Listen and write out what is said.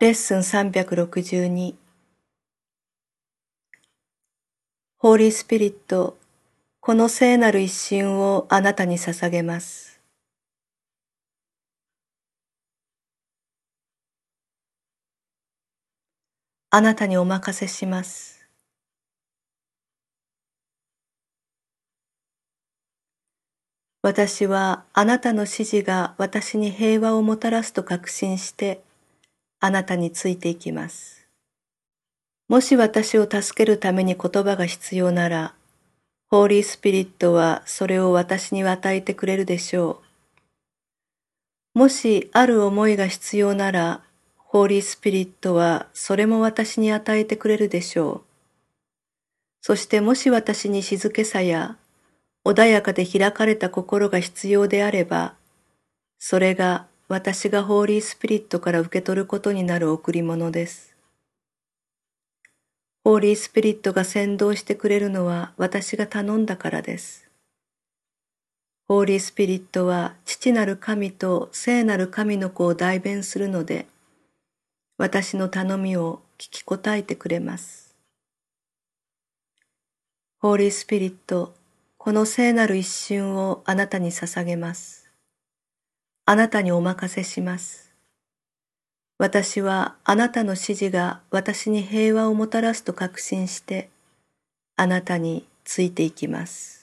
レッスン362ホーリースピリット、この聖なる一瞬をあなたに捧げます。あなたにお任せします。私はあなたの指示が私に平和をもたらすと確信してあなたについていきます。もし私を助けるために言葉が必要なら、ホーリースピリットはそれを私に与えてくれるでしょう。もしある思いが必要なら、ホーリースピリットはそれも私に与えてくれるでしょう。そしてもし私に静けさや穏やかで開かれた心が必要であれば、それが私がホーリースピリットから受け取ることになる贈り物です。ホーリースピリットが先導してくれるのは私が頼んだからです。ホーリースピリットは父なる神と聖なる神の子を代弁するので、私の頼みを聞き答えてくれます。ホーリースピリット、この聖なる一瞬をあなたに捧げます。あなたにお任せします。私はあなたの指示が私に平和をもたらすと確信して、あなたについていきます。